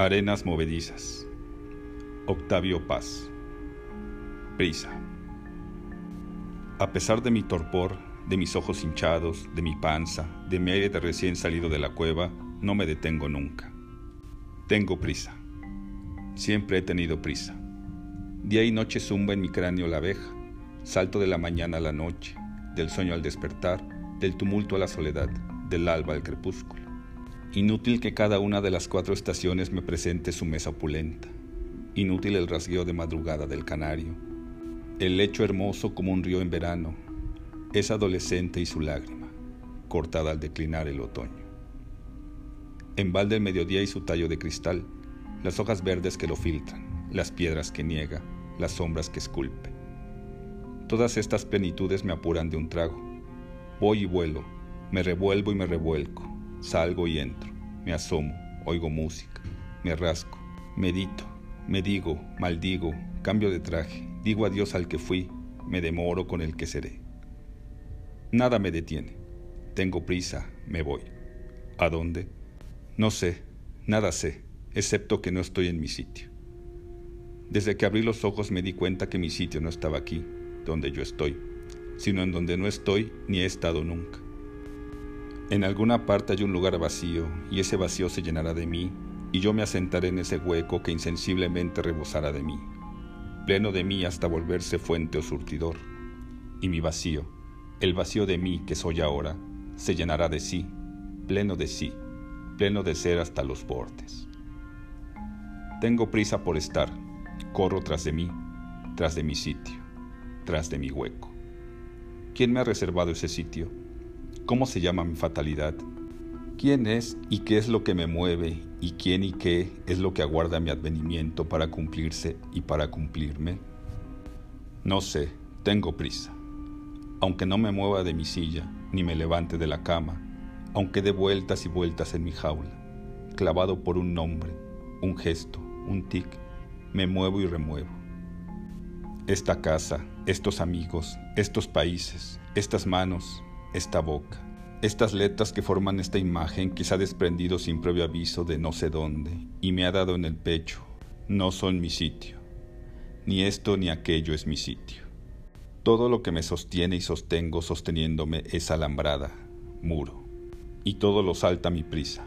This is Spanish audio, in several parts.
Arenas movedizas. Octavio Paz. Prisa. A pesar de mi torpor, de mis ojos hinchados, de mi panza, de mi aire de recién salido de la cueva, no me detengo nunca. Tengo prisa. Siempre he tenido prisa. Día y noche zumba en mi cráneo la abeja. Salto de la mañana a la noche, del sueño al despertar, del tumulto a la soledad, del alba al crepúsculo. Inútil que cada una de las cuatro estaciones me presente su mesa opulenta. Inútil el rasgueo de madrugada del canario. El lecho hermoso como un río en verano. Es adolescente y su lágrima, cortada al declinar el otoño. En balde el mediodía y su tallo de cristal, las hojas verdes que lo filtran, las piedras que niega, las sombras que esculpe. Todas estas plenitudes me apuran de un trago. Voy y vuelo, me revuelvo y me revuelco Salgo y entro, me asomo, oigo música, me rasco, medito, me digo, maldigo, cambio de traje, digo adiós al que fui, me demoro con el que seré. Nada me detiene. Tengo prisa, me voy. ¿A dónde? No sé, nada sé, excepto que no estoy en mi sitio. Desde que abrí los ojos me di cuenta que mi sitio no estaba aquí, donde yo estoy, sino en donde no estoy ni he estado nunca. En alguna parte hay un lugar vacío, y ese vacío se llenará de mí, y yo me asentaré en ese hueco que insensiblemente rebosará de mí, pleno de mí hasta volverse fuente o surtidor. Y mi vacío, el vacío de mí que soy ahora, se llenará de sí, pleno de sí, pleno de ser hasta los bordes. Tengo prisa por estar, corro tras de mí, tras de mi sitio, tras de mi hueco. ¿Quién me ha reservado ese sitio? ¿Cómo se llama mi fatalidad? ¿Quién es y qué es lo que me mueve y quién y qué es lo que aguarda mi advenimiento para cumplirse y para cumplirme? No sé, tengo prisa. Aunque no me mueva de mi silla, ni me levante de la cama, aunque dé vueltas y vueltas en mi jaula, clavado por un nombre, un gesto, un tic, me muevo y remuevo. Esta casa, estos amigos, estos países, estas manos, esta boca, estas letras que forman esta imagen que se ha desprendido sin previo aviso de no sé dónde y me ha dado en el pecho, no son mi sitio. Ni esto ni aquello es mi sitio. Todo lo que me sostiene y sostengo sosteniéndome es alambrada, muro, y todo lo salta mi prisa.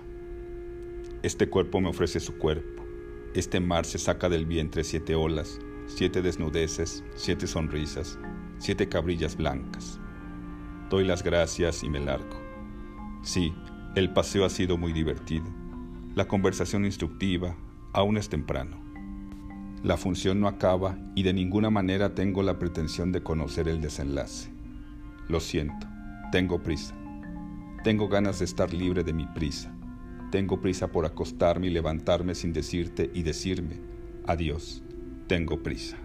Este cuerpo me ofrece su cuerpo, este mar se saca del vientre siete olas, siete desnudeces, siete sonrisas, siete cabrillas blancas doy las gracias y me largo. Sí, el paseo ha sido muy divertido. La conversación instructiva, aún es temprano. La función no acaba y de ninguna manera tengo la pretensión de conocer el desenlace. Lo siento, tengo prisa. Tengo ganas de estar libre de mi prisa. Tengo prisa por acostarme y levantarme sin decirte y decirme, adiós, tengo prisa.